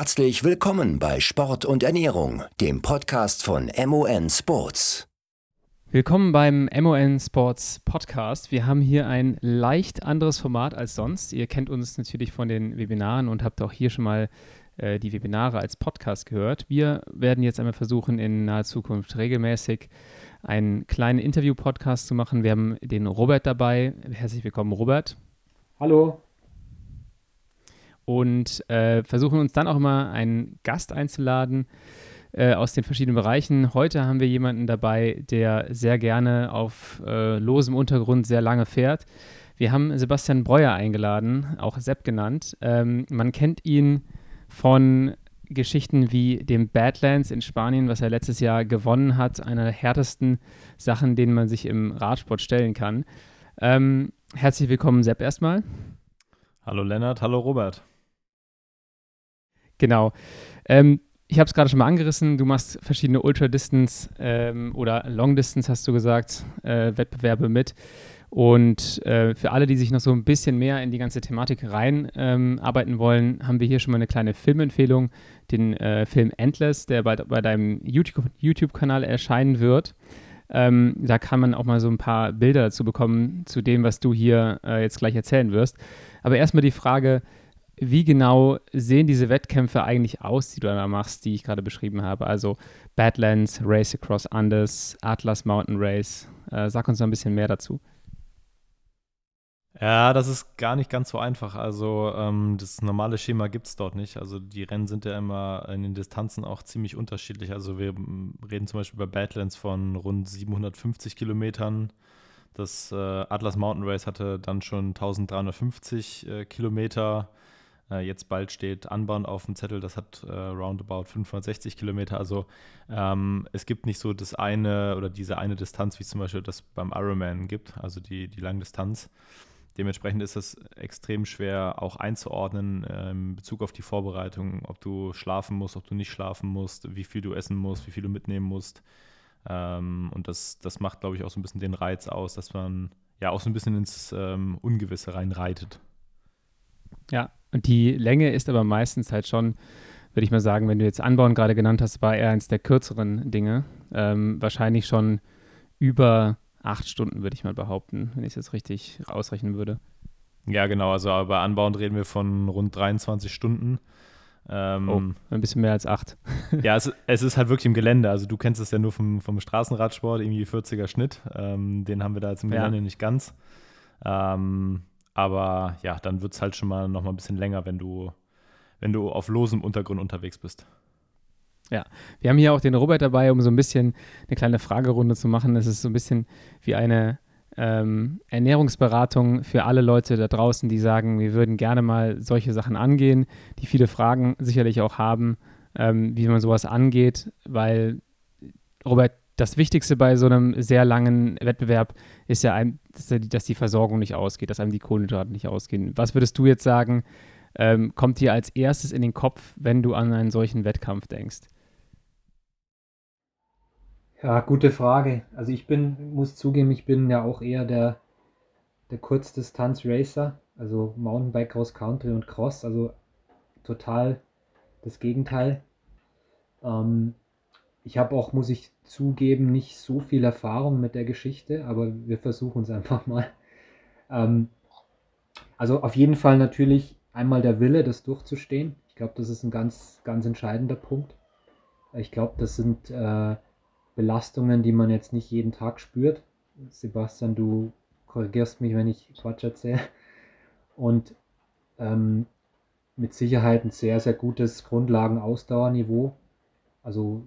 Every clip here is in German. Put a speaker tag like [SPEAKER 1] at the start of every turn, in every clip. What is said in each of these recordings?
[SPEAKER 1] Herzlich willkommen bei Sport und Ernährung, dem Podcast von MON Sports.
[SPEAKER 2] Willkommen beim MON Sports Podcast. Wir haben hier ein leicht anderes Format als sonst. Ihr kennt uns natürlich von den Webinaren und habt auch hier schon mal äh, die Webinare als Podcast gehört. Wir werden jetzt einmal versuchen, in naher Zukunft regelmäßig einen kleinen Interview-Podcast zu machen. Wir haben den Robert dabei. Herzlich willkommen, Robert.
[SPEAKER 3] Hallo
[SPEAKER 2] und äh, versuchen uns dann auch immer einen Gast einzuladen äh, aus den verschiedenen Bereichen. Heute haben wir jemanden dabei, der sehr gerne auf äh, losem Untergrund sehr lange fährt. Wir haben Sebastian Breuer eingeladen, auch Sepp genannt. Ähm, man kennt ihn von Geschichten wie dem Badlands in Spanien, was er letztes Jahr gewonnen hat, einer der härtesten Sachen, denen man sich im Radsport stellen kann. Ähm, herzlich willkommen, Sepp, erstmal.
[SPEAKER 4] Hallo Lennart, hallo Robert.
[SPEAKER 2] Genau. Ähm, ich habe es gerade schon mal angerissen, du machst verschiedene Ultra-Distance ähm, oder Long-Distance, hast du gesagt, äh, Wettbewerbe mit. Und äh, für alle, die sich noch so ein bisschen mehr in die ganze Thematik reinarbeiten ähm, wollen, haben wir hier schon mal eine kleine Filmempfehlung, den äh, Film Endless, der bei, bei deinem YouTube-Kanal erscheinen wird. Ähm, da kann man auch mal so ein paar Bilder dazu bekommen, zu dem, was du hier äh, jetzt gleich erzählen wirst. Aber erstmal die Frage, wie genau sehen diese Wettkämpfe eigentlich aus, die du da machst, die ich gerade beschrieben habe? Also Badlands, Race Across Andes, Atlas Mountain Race. Äh, sag uns noch ein bisschen mehr dazu.
[SPEAKER 4] Ja, das ist gar nicht ganz so einfach. Also ähm, das normale Schema gibt es dort nicht. Also die Rennen sind ja immer in den Distanzen auch ziemlich unterschiedlich. Also wir reden zum Beispiel bei Badlands von rund 750 Kilometern. Das äh, Atlas Mountain Race hatte dann schon 1350 äh, Kilometer. Äh, jetzt bald steht Unbound auf dem Zettel, das hat äh, roundabout 560 Kilometer. Also ähm, es gibt nicht so das eine oder diese eine Distanz, wie zum Beispiel das beim Ironman gibt, also die, die Langdistanz. Dementsprechend ist es extrem schwer auch einzuordnen äh, in Bezug auf die Vorbereitung, ob du schlafen musst, ob du nicht schlafen musst, wie viel du essen musst, wie viel du mitnehmen musst. Ähm, und das, das macht, glaube ich, auch so ein bisschen den Reiz aus, dass man ja auch so ein bisschen ins ähm, Ungewisse reinreitet.
[SPEAKER 2] Ja, und die Länge ist aber meistens halt schon, würde ich mal sagen, wenn du jetzt Anbauen gerade genannt hast, war eher eins der kürzeren Dinge. Ähm, wahrscheinlich schon über acht Stunden, würde ich mal behaupten, wenn ich es jetzt richtig ausrechnen würde.
[SPEAKER 4] Ja, genau. Also bei Anbauen reden wir von rund 23 Stunden.
[SPEAKER 2] Ähm, oh, ein bisschen mehr als acht.
[SPEAKER 4] ja, es, es, ist halt wirklich im Gelände. Also du kennst es ja nur vom, vom Straßenradsport, irgendwie 40er Schnitt. Ähm, den haben wir da jetzt im Gelände ja. nicht ganz. Ähm, aber ja, dann wird es halt schon mal noch mal ein bisschen länger, wenn du, wenn du auf losem Untergrund unterwegs bist.
[SPEAKER 2] Ja, wir haben hier auch den Robert dabei, um so ein bisschen eine kleine Fragerunde zu machen. Es ist so ein bisschen wie eine ähm, Ernährungsberatung für alle Leute da draußen, die sagen, wir würden gerne mal solche Sachen angehen, die viele Fragen sicherlich auch haben, ähm, wie man sowas angeht, weil Robert, das Wichtigste bei so einem sehr langen Wettbewerb ist ja, ein, dass die Versorgung nicht ausgeht, dass einem die Kohlenhydrate nicht ausgehen. Was würdest du jetzt sagen, ähm, kommt dir als erstes in den Kopf, wenn du an einen solchen Wettkampf denkst?
[SPEAKER 3] Ja, gute Frage. Also ich bin, muss zugeben, ich bin ja auch eher der, der Kurzdistanz-Racer, also Mountainbike, Cross Country und Cross, also total das Gegenteil. Ähm, ich habe auch, muss ich zugeben, nicht so viel Erfahrung mit der Geschichte, aber wir versuchen es einfach mal. Ähm, also auf jeden Fall natürlich einmal der Wille, das durchzustehen. Ich glaube, das ist ein ganz, ganz entscheidender Punkt. Ich glaube, das sind äh, Belastungen, die man jetzt nicht jeden Tag spürt. Sebastian, du korrigierst mich, wenn ich Quatsch erzähle. Und ähm, mit Sicherheit ein sehr, sehr gutes Grundlagen-Ausdauerniveau. Also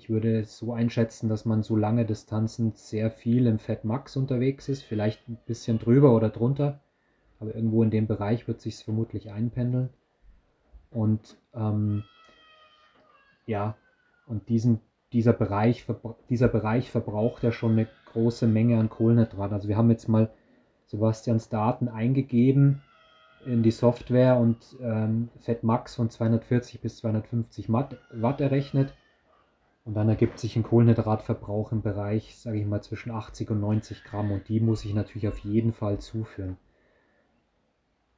[SPEAKER 3] ich würde es so einschätzen, dass man so lange Distanzen sehr viel im Fett Max unterwegs ist, vielleicht ein bisschen drüber oder drunter, aber irgendwo in dem Bereich wird sich vermutlich einpendeln. Und ähm, ja, und diesen, dieser, Bereich, dieser Bereich verbraucht ja schon eine große Menge an Kohlenhydrat. Also wir haben jetzt mal Sebastians Daten eingegeben in die Software und ähm, Max von 240 bis 250 Watt errechnet. Und dann ergibt sich ein Kohlenhydratverbrauch im Bereich, sage ich mal, zwischen 80 und 90 Gramm. Und die muss ich natürlich auf jeden Fall zuführen.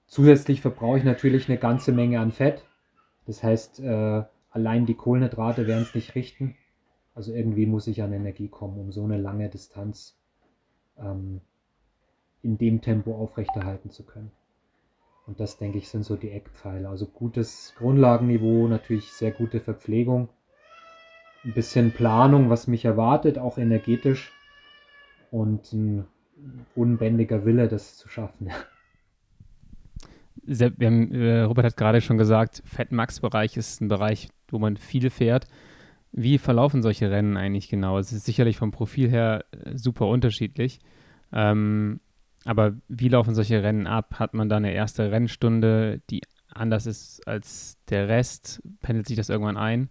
[SPEAKER 3] Zusätzlich verbrauche ich natürlich eine ganze Menge an Fett. Das heißt, äh, allein die Kohlenhydrate werden es nicht richten. Also irgendwie muss ich an Energie kommen, um so eine lange Distanz ähm, in dem Tempo aufrechterhalten zu können. Und das, denke ich, sind so die Eckpfeiler. Also gutes Grundlagenniveau, natürlich sehr gute Verpflegung, ein bisschen Planung, was mich erwartet, auch energetisch und ein unbändiger Wille, das zu schaffen.
[SPEAKER 2] Haben, äh, Robert hat gerade schon gesagt, Fett-Max-Bereich ist ein Bereich, wo man viel fährt. Wie verlaufen solche Rennen eigentlich genau? Es ist sicherlich vom Profil her äh, super unterschiedlich. Ähm, aber wie laufen solche Rennen ab? Hat man da eine erste Rennstunde, die anders ist als der Rest? Pendelt sich das irgendwann ein?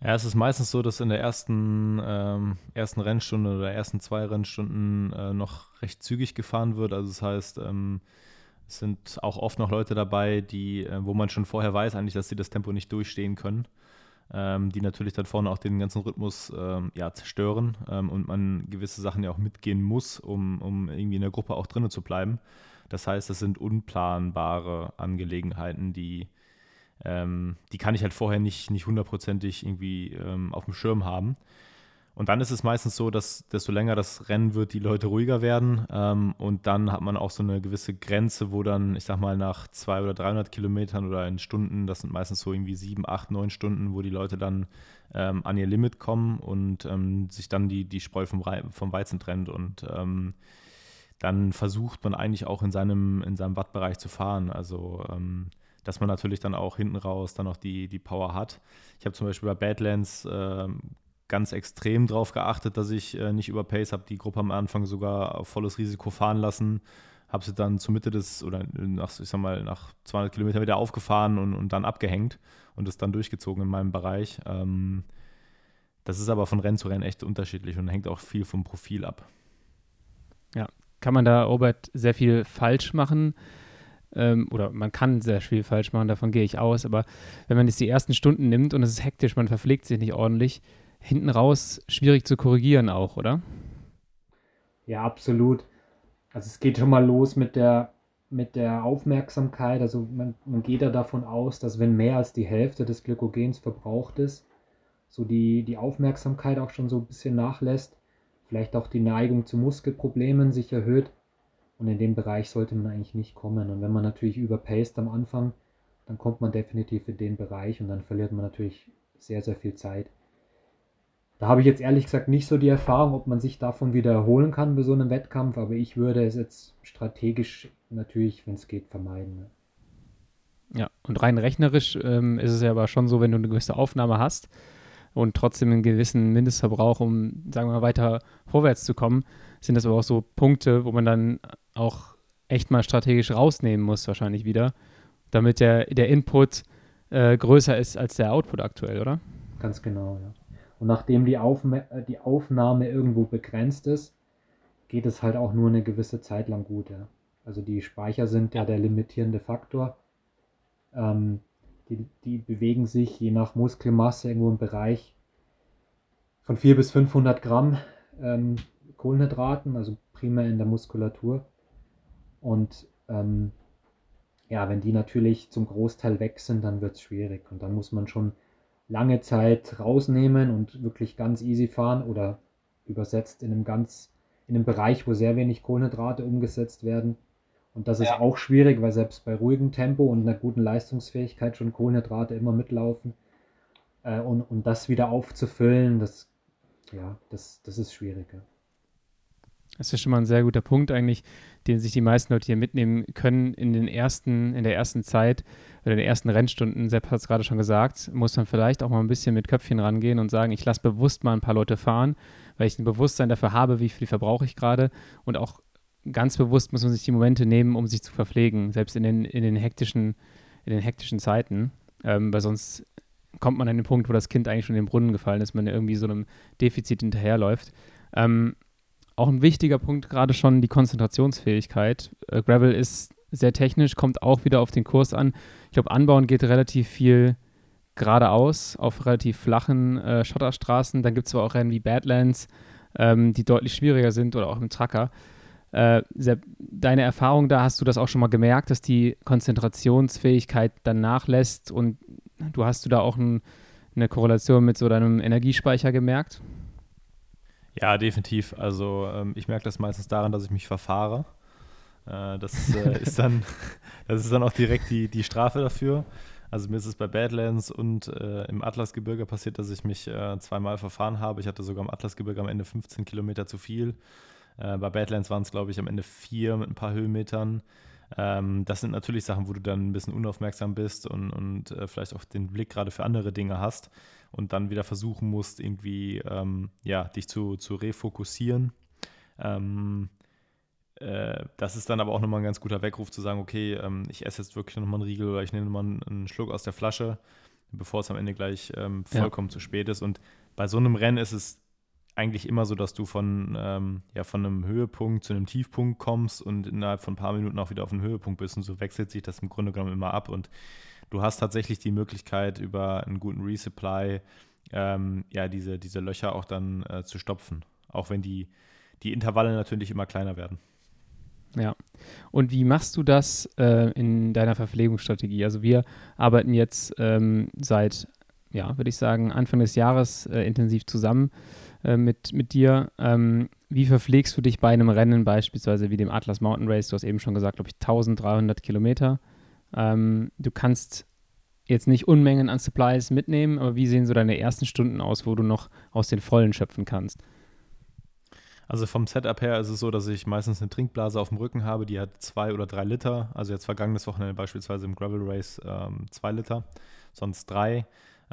[SPEAKER 4] Ja, es ist meistens so, dass in der ersten, ähm, ersten Rennstunde oder ersten zwei Rennstunden äh, noch recht zügig gefahren wird. Also das heißt, ähm, es sind auch oft noch Leute dabei, die, äh, wo man schon vorher weiß eigentlich, dass sie das Tempo nicht durchstehen können ähm, die natürlich dann vorne auch den ganzen Rhythmus ähm, ja, zerstören ähm, und man gewisse Sachen ja auch mitgehen muss, um, um irgendwie in der Gruppe auch drinnen zu bleiben. Das heißt, das sind unplanbare Angelegenheiten, die, ähm, die kann ich halt vorher nicht, nicht hundertprozentig irgendwie ähm, auf dem Schirm haben. Und dann ist es meistens so, dass desto länger das Rennen wird, die Leute ruhiger werden. Ähm, und dann hat man auch so eine gewisse Grenze, wo dann, ich sag mal, nach 200 oder 300 Kilometern oder in Stunden, das sind meistens so irgendwie sieben, acht, neun Stunden, wo die Leute dann ähm, an ihr Limit kommen und ähm, sich dann die, die Spreu vom, vom Weizen trennt. Und ähm, dann versucht man eigentlich auch in seinem, in seinem Wattbereich zu fahren. Also ähm, dass man natürlich dann auch hinten raus dann auch die, die Power hat. Ich habe zum Beispiel bei Badlands äh, ganz extrem darauf geachtet, dass ich äh, nicht überpace, habe die Gruppe am Anfang sogar volles Risiko fahren lassen, habe sie dann zur Mitte des, oder nach, ich sag mal, nach 200 Kilometern wieder aufgefahren und, und dann abgehängt und es dann durchgezogen in meinem Bereich. Ähm, das ist aber von Rennen zu Rennen echt unterschiedlich und hängt auch viel vom Profil ab.
[SPEAKER 2] Ja, kann man da, Robert, sehr viel falsch machen? Ähm, oder man kann sehr viel falsch machen, davon gehe ich aus, aber wenn man jetzt die ersten Stunden nimmt und es ist hektisch, man verpflegt sich nicht ordentlich, hinten raus schwierig zu korrigieren auch, oder?
[SPEAKER 3] Ja, absolut. Also es geht schon mal los mit der, mit der Aufmerksamkeit. Also man, man geht ja davon aus, dass wenn mehr als die Hälfte des Glykogens verbraucht ist, so die, die Aufmerksamkeit auch schon so ein bisschen nachlässt, vielleicht auch die Neigung zu Muskelproblemen sich erhöht. Und in dem Bereich sollte man eigentlich nicht kommen. Und wenn man natürlich überpaced am Anfang, dann kommt man definitiv in den Bereich und dann verliert man natürlich sehr, sehr viel Zeit. Da habe ich jetzt ehrlich gesagt nicht so die Erfahrung, ob man sich davon wieder erholen kann bei so einem Wettkampf, aber ich würde es jetzt strategisch natürlich, wenn es geht, vermeiden.
[SPEAKER 2] Ja, und rein rechnerisch ähm, ist es ja aber schon so, wenn du eine gewisse Aufnahme hast und trotzdem einen gewissen Mindestverbrauch, um, sagen wir mal, weiter vorwärts zu kommen, sind das aber auch so Punkte, wo man dann auch echt mal strategisch rausnehmen muss, wahrscheinlich wieder, damit der, der Input äh, größer ist als der Output aktuell, oder?
[SPEAKER 3] Ganz genau, ja. Und nachdem die, Aufme äh, die Aufnahme irgendwo begrenzt ist, geht es halt auch nur eine gewisse Zeit lang gut. Ja. Also die Speicher sind ja der limitierende Faktor. Ähm, die, die bewegen sich je nach Muskelmasse irgendwo im Bereich von 400 bis 500 Gramm ähm, Kohlenhydraten, also primär in der Muskulatur. Und ähm, ja, wenn die natürlich zum Großteil weg sind, dann wird es schwierig. Und dann muss man schon lange Zeit rausnehmen und wirklich ganz easy fahren oder übersetzt in einem ganz, in einem Bereich, wo sehr wenig Kohlenhydrate umgesetzt werden. Und das ist auch schwierig, weil selbst bei ruhigem Tempo und einer guten Leistungsfähigkeit schon Kohlenhydrate immer mitlaufen. Äh, und, und das wieder aufzufüllen, das, ja, das, das ist schwieriger.
[SPEAKER 2] Das ist schon mal ein sehr guter Punkt eigentlich, den sich die meisten Leute hier mitnehmen können in den ersten, in der ersten Zeit oder in den ersten Rennstunden. Sepp hat es gerade schon gesagt, muss man vielleicht auch mal ein bisschen mit Köpfchen rangehen und sagen, ich lasse bewusst mal ein paar Leute fahren, weil ich ein Bewusstsein dafür habe, wie viel verbrauche ich gerade und auch ganz bewusst muss man sich die Momente nehmen, um sich zu verpflegen, selbst in den, in den hektischen, in den hektischen Zeiten, ähm, weil sonst kommt man an den Punkt, wo das Kind eigentlich schon in den Brunnen gefallen ist, man irgendwie so einem Defizit hinterherläuft. Ähm, auch ein wichtiger Punkt gerade schon die Konzentrationsfähigkeit. Äh, Gravel ist sehr technisch, kommt auch wieder auf den Kurs an. Ich glaube, Anbauen geht relativ viel geradeaus auf relativ flachen äh, Schotterstraßen. Dann gibt es aber auch Rennen wie Badlands, ähm, die deutlich schwieriger sind oder auch im Tracker. Äh, deine Erfahrung da, hast du das auch schon mal gemerkt, dass die Konzentrationsfähigkeit dann nachlässt und du hast du da auch ein, eine Korrelation mit so deinem Energiespeicher gemerkt?
[SPEAKER 4] Ja, definitiv. Also ähm, ich merke das meistens daran, dass ich mich verfahre. Äh, das, äh, ist dann, das ist dann auch direkt die, die Strafe dafür. Also mir ist es bei Badlands und äh, im Atlasgebirge passiert, dass ich mich äh, zweimal verfahren habe. Ich hatte sogar im Atlasgebirge am Ende 15 Kilometer zu viel. Äh, bei Badlands waren es, glaube ich, am Ende vier mit ein paar Höhenmetern. Ähm, das sind natürlich Sachen, wo du dann ein bisschen unaufmerksam bist und, und äh, vielleicht auch den Blick gerade für andere Dinge hast und dann wieder versuchen musst, irgendwie ähm, ja, dich zu, zu refokussieren. Ähm, äh, das ist dann aber auch nochmal ein ganz guter Weckruf zu sagen, okay, ähm, ich esse jetzt wirklich nochmal einen Riegel oder ich nehme nochmal einen Schluck aus der Flasche, bevor es am Ende gleich ähm, vollkommen ja. zu spät ist. Und bei so einem Rennen ist es eigentlich immer so, dass du von, ähm, ja, von einem Höhepunkt zu einem Tiefpunkt kommst und innerhalb von ein paar Minuten auch wieder auf einen Höhepunkt bist. Und so wechselt sich das im Grunde genommen immer ab. Und du hast tatsächlich die Möglichkeit, über einen guten Resupply ähm, ja, diese, diese Löcher auch dann äh, zu stopfen. Auch wenn die, die Intervalle natürlich immer kleiner werden.
[SPEAKER 2] Ja. Und wie machst du das äh, in deiner Verpflegungsstrategie? Also wir arbeiten jetzt ähm, seit, ja, würde ich sagen, Anfang des Jahres äh, intensiv zusammen äh, mit, mit dir. Ähm, wie verpflegst du dich bei einem Rennen beispielsweise wie dem Atlas Mountain Race? Du hast eben schon gesagt, glaube ich, 1300 Kilometer. Ähm, du kannst jetzt nicht Unmengen an Supplies mitnehmen, aber wie sehen so deine ersten Stunden aus, wo du noch aus den Vollen schöpfen kannst?
[SPEAKER 4] Also vom Setup her ist es so, dass ich meistens eine Trinkblase auf dem Rücken habe, die hat zwei oder drei Liter. Also jetzt vergangenes Wochenende beispielsweise im Gravel Race ähm, zwei Liter, sonst drei,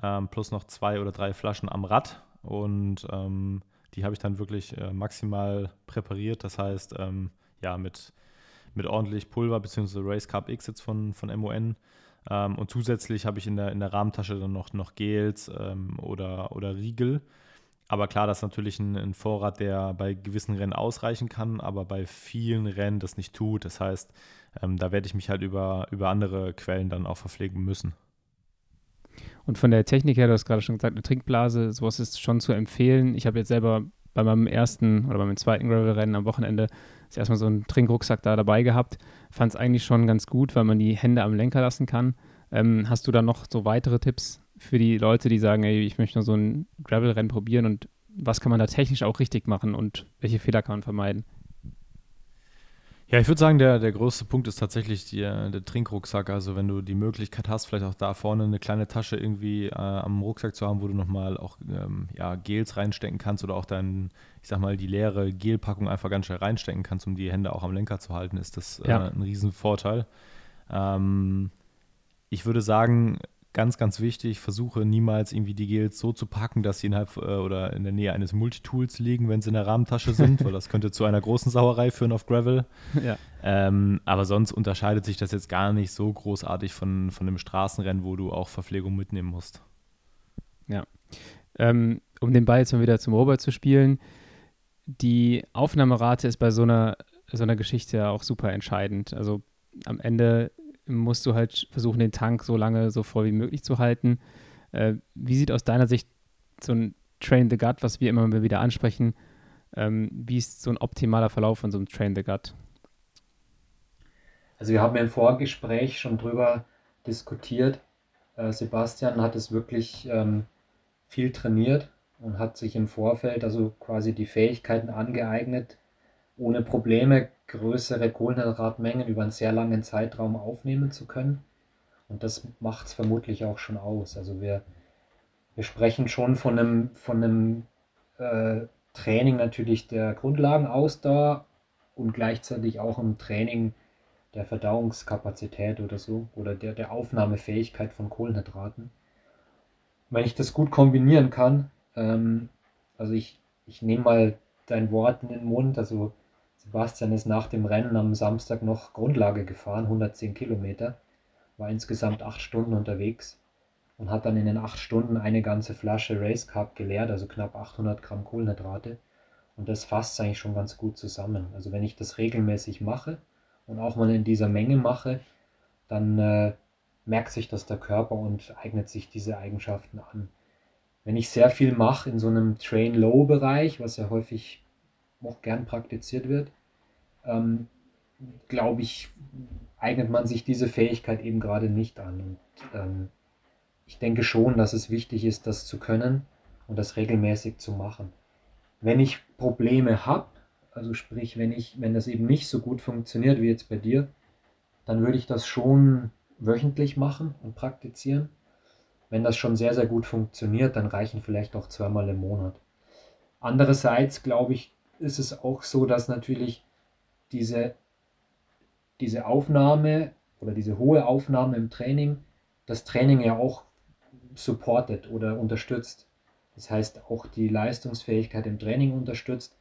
[SPEAKER 4] ähm, plus noch zwei oder drei Flaschen am Rad. Und ähm, die habe ich dann wirklich äh, maximal präpariert. Das heißt, ähm, ja, mit, mit ordentlich Pulver bzw. Race Carb X jetzt von, von MON. Ähm, und zusätzlich habe ich in der, in der Rahmentasche dann noch, noch Gels ähm, oder, oder Riegel aber klar, das ist natürlich ein, ein, Vorrat, der bei gewissen Rennen ausreichen kann, aber bei vielen Rennen das nicht tut. Das heißt, ähm, da werde ich mich halt über, über andere Quellen dann auch verpflegen müssen.
[SPEAKER 2] Und von der Technik her, du hast gerade schon gesagt, eine Trinkblase, sowas ist schon zu empfehlen. Ich habe jetzt selber bei meinem ersten oder bei meinem zweiten Gravel-Rennen am Wochenende das erstmal so einen Trinkrucksack da dabei gehabt. Fand es eigentlich schon ganz gut, weil man die Hände am Lenker lassen kann. Ähm, hast du da noch so weitere Tipps, für die Leute, die sagen, ey, ich möchte nur so ein Gravel-Rennen probieren und was kann man da technisch auch richtig machen und welche Fehler kann man vermeiden?
[SPEAKER 4] Ja, ich würde sagen, der, der größte Punkt ist tatsächlich die, der Trinkrucksack. Also wenn du die Möglichkeit hast, vielleicht auch da vorne eine kleine Tasche irgendwie äh, am Rucksack zu haben, wo du nochmal auch ähm, ja, Gels reinstecken kannst oder auch dann, ich sag mal, die leere Gelpackung einfach ganz schnell reinstecken kannst, um die Hände auch am Lenker zu halten, ist das äh, ja. ein Riesenvorteil. Ähm, ich würde sagen, ganz, ganz wichtig, versuche niemals irgendwie die Gels so zu packen, dass sie innerhalb äh, oder in der Nähe eines Multitools liegen, wenn sie in der Rahmentasche sind, weil das könnte zu einer großen Sauerei führen auf Gravel. Ja. Ähm, aber sonst unterscheidet sich das jetzt gar nicht so großartig von, von einem Straßenrennen, wo du auch Verpflegung mitnehmen musst.
[SPEAKER 2] Ja. Ähm, um den Ball jetzt mal wieder zum Robert zu spielen, die Aufnahmerate ist bei so einer, so einer Geschichte ja auch super entscheidend. Also am Ende musst du halt versuchen, den Tank so lange so voll wie möglich zu halten. Äh, wie sieht aus deiner Sicht so ein Train the Gut, was wir immer wieder ansprechen, ähm, wie ist so ein optimaler Verlauf von so einem Train the Gut?
[SPEAKER 3] Also wir haben im Vorgespräch schon drüber diskutiert. Äh, Sebastian hat es wirklich ähm, viel trainiert und hat sich im Vorfeld also quasi die Fähigkeiten angeeignet, ohne Probleme größere Kohlenhydratmengen über einen sehr langen Zeitraum aufnehmen zu können. Und das macht es vermutlich auch schon aus. Also wir, wir sprechen schon von einem, von einem äh, Training natürlich der Grundlagenausdauer und gleichzeitig auch ein Training der Verdauungskapazität oder so oder der, der Aufnahmefähigkeit von Kohlenhydraten. Wenn ich das gut kombinieren kann, ähm, also ich, ich nehme mal dein Wort in den Mund, also Sebastian ist nach dem Rennen am Samstag noch Grundlage gefahren, 110 Kilometer, war insgesamt acht Stunden unterwegs und hat dann in den acht Stunden eine ganze Flasche Race Carb geleert, also knapp 800 Gramm Kohlenhydrate. Und das fasst eigentlich schon ganz gut zusammen. Also wenn ich das regelmäßig mache und auch mal in dieser Menge mache, dann äh, merkt sich das der Körper und eignet sich diese Eigenschaften an. Wenn ich sehr viel mache in so einem Train-Low-Bereich, was ja häufig auch gern praktiziert wird, ähm, glaube ich, eignet man sich diese Fähigkeit eben gerade nicht an. Und ähm, ich denke schon, dass es wichtig ist, das zu können und das regelmäßig zu machen. Wenn ich Probleme habe, also sprich, wenn ich, wenn das eben nicht so gut funktioniert wie jetzt bei dir, dann würde ich das schon wöchentlich machen und praktizieren. Wenn das schon sehr, sehr gut funktioniert, dann reichen vielleicht auch zweimal im Monat. Andererseits glaube ich, ist es auch so, dass natürlich diese, diese Aufnahme oder diese hohe Aufnahme im Training das Training ja auch supportet oder unterstützt. Das heißt, auch die Leistungsfähigkeit im Training unterstützt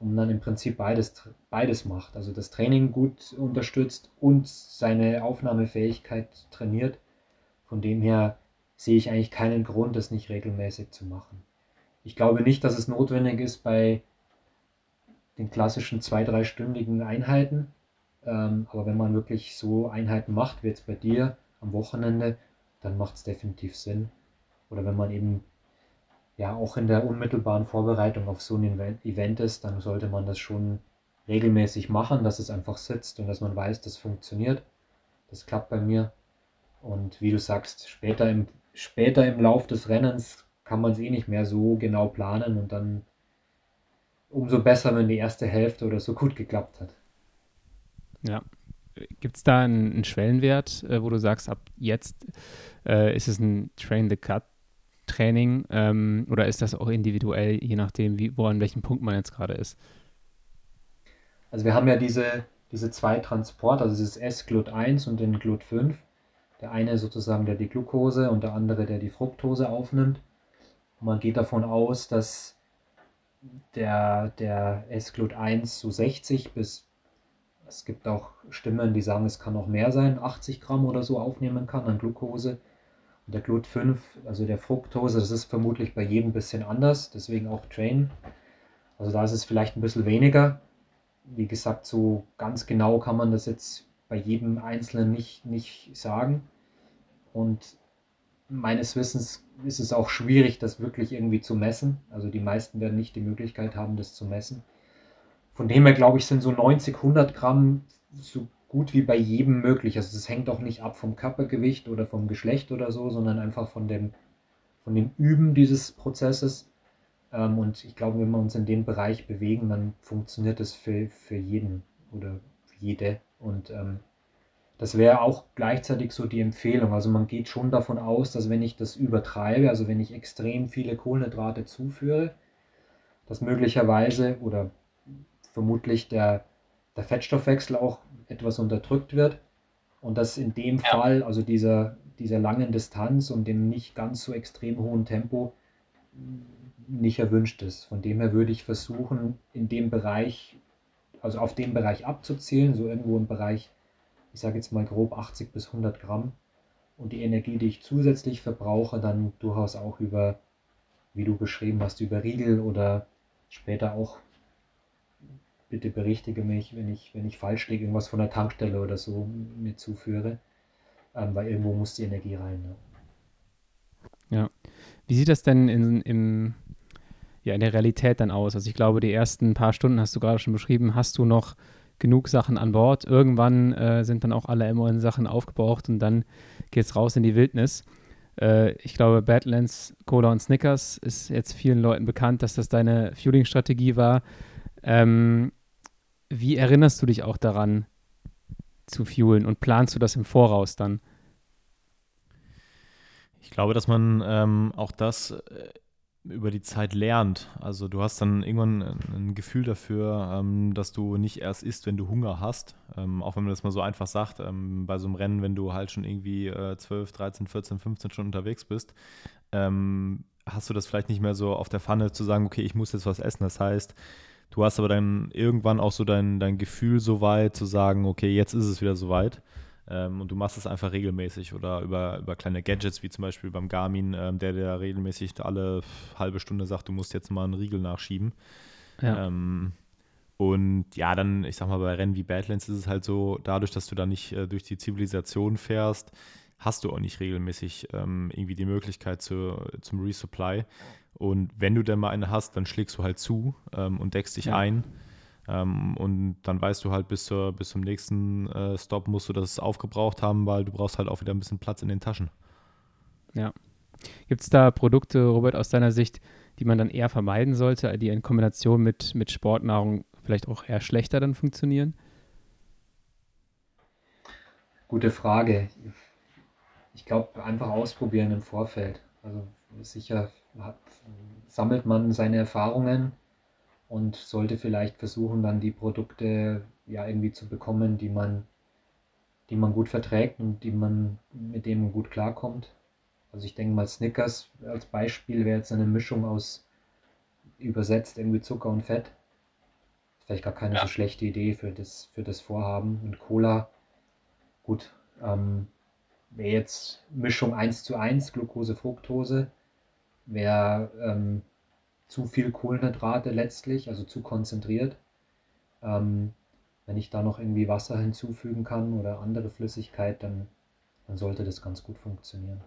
[SPEAKER 3] und dann im Prinzip beides, beides macht. Also das Training gut unterstützt und seine Aufnahmefähigkeit trainiert. Von dem her sehe ich eigentlich keinen Grund, das nicht regelmäßig zu machen. Ich glaube nicht, dass es notwendig ist bei den klassischen zwei-, dreistündigen Einheiten. Ähm, aber wenn man wirklich so Einheiten macht, wie jetzt bei dir am Wochenende, dann macht es definitiv Sinn. Oder wenn man eben ja auch in der unmittelbaren Vorbereitung auf so ein Event ist, dann sollte man das schon regelmäßig machen, dass es einfach sitzt und dass man weiß, das funktioniert. Das klappt bei mir. Und wie du sagst, später im, später im Lauf des Rennens kann man es eh nicht mehr so genau planen und dann umso besser, wenn die erste Hälfte oder so gut geklappt hat.
[SPEAKER 2] Ja. Gibt es da einen, einen Schwellenwert, äh, wo du sagst, ab jetzt äh, ist es ein Train the Cut Training ähm, oder ist das auch individuell, je nachdem, wie, wo an welchem Punkt man jetzt gerade ist?
[SPEAKER 3] Also wir haben ja diese, diese zwei Transporte, also dieses S-Glut1 und den Glut5. Der eine sozusagen, der die Glucose und der andere, der die Fructose aufnimmt. Und man geht davon aus, dass der, der S-Glut1 so 60 bis, es gibt auch Stimmen, die sagen, es kann auch mehr sein, 80 Gramm oder so aufnehmen kann an Glucose und der Glut 5, also der Fructose, das ist vermutlich bei jedem ein bisschen anders, deswegen auch Train. Also da ist es vielleicht ein bisschen weniger. Wie gesagt, so ganz genau kann man das jetzt bei jedem Einzelnen nicht, nicht sagen. Und meines Wissens ist es auch schwierig, das wirklich irgendwie zu messen. Also die meisten werden nicht die Möglichkeit haben, das zu messen. Von dem her, glaube ich, sind so 90, 100 Gramm so gut wie bei jedem möglich. Also es hängt auch nicht ab vom Körpergewicht oder vom Geschlecht oder so, sondern einfach von dem, von dem Üben dieses Prozesses. Ähm, und ich glaube, wenn wir uns in dem Bereich bewegen, dann funktioniert das für, für jeden oder für jede. Und ähm, das wäre auch gleichzeitig so die Empfehlung. Also man geht schon davon aus, dass wenn ich das übertreibe, also wenn ich extrem viele Kohlenhydrate zuführe, dass möglicherweise oder vermutlich der, der Fettstoffwechsel auch etwas unterdrückt wird und dass in dem ja. Fall, also dieser, dieser langen Distanz und dem nicht ganz so extrem hohen Tempo, nicht erwünscht ist. Von dem her würde ich versuchen, in dem Bereich, also auf dem Bereich abzuzielen, so irgendwo im Bereich, ich sage jetzt mal grob 80 bis 100 Gramm und die Energie, die ich zusätzlich verbrauche, dann durchaus auch über, wie du beschrieben hast, über Riegel oder später auch bitte berichtige mich, wenn ich, wenn ich falsch liege, irgendwas von der Tankstelle oder so mir zuführe. Ähm, weil irgendwo muss die Energie rein.
[SPEAKER 2] Ja. ja. Wie sieht das denn in, im, ja, in der Realität dann aus? Also ich glaube, die ersten paar Stunden hast du gerade schon beschrieben, hast du noch genug Sachen an Bord. Irgendwann äh, sind dann auch alle MON-Sachen aufgebraucht und dann geht es raus in die Wildnis. Äh, ich glaube, Badlands, Cola und Snickers ist jetzt vielen Leuten bekannt, dass das deine Fueling-Strategie war. Ähm, wie erinnerst du dich auch daran zu fuelen und planst du das im Voraus dann?
[SPEAKER 4] Ich glaube, dass man ähm, auch das äh, über die Zeit lernt. Also du hast dann irgendwann ein Gefühl dafür, ähm, dass du nicht erst isst, wenn du Hunger hast. Ähm, auch wenn man das mal so einfach sagt, ähm, bei so einem Rennen, wenn du halt schon irgendwie äh, 12, 13, 14, 15 Stunden unterwegs bist, hast du das vielleicht nicht mehr so auf der Pfanne zu sagen, okay, ich muss jetzt was essen. Das heißt, Du hast aber dann irgendwann auch so dein, dein Gefühl so weit zu sagen, okay, jetzt ist es wieder soweit. Ähm, und du machst es einfach regelmäßig oder über, über kleine Gadgets, wie zum Beispiel beim Garmin, ähm, der dir regelmäßig alle halbe Stunde sagt, du musst jetzt mal einen Riegel nachschieben. Ja. Ähm, und ja, dann, ich sag mal, bei Rennen wie Badlands ist es halt so, dadurch, dass du da nicht äh, durch die Zivilisation fährst, hast du auch nicht regelmäßig ähm, irgendwie die Möglichkeit zu, zum Resupply. Und wenn du dann mal eine hast, dann schlägst du halt zu ähm, und deckst dich ja. ein. Ähm, und dann weißt du halt, bis, zur, bis zum nächsten äh, Stop musst du das aufgebraucht haben, weil du brauchst halt auch wieder ein bisschen Platz in den Taschen.
[SPEAKER 2] Ja. Gibt es da Produkte, Robert, aus deiner Sicht, die man dann eher vermeiden sollte, die in Kombination mit, mit Sportnahrung vielleicht auch eher schlechter dann funktionieren?
[SPEAKER 3] Gute Frage. Ich glaube, einfach ausprobieren im Vorfeld. Also sicher hat, sammelt man seine Erfahrungen und sollte vielleicht versuchen, dann die Produkte ja irgendwie zu bekommen, die man, die man gut verträgt und die man mit denen gut klarkommt. Also ich denke mal, Snickers als Beispiel wäre jetzt eine Mischung aus übersetzt irgendwie Zucker und Fett. Vielleicht gar keine ja. so schlechte Idee für das, für das Vorhaben. Und Cola, gut, ähm, wäre jetzt Mischung 1 zu 1, Glucose, Fructose, wäre ähm, zu viel Kohlenhydrate letztlich, also zu konzentriert. Ähm, wenn ich da noch irgendwie Wasser hinzufügen kann oder andere Flüssigkeit, dann, dann sollte das ganz gut funktionieren.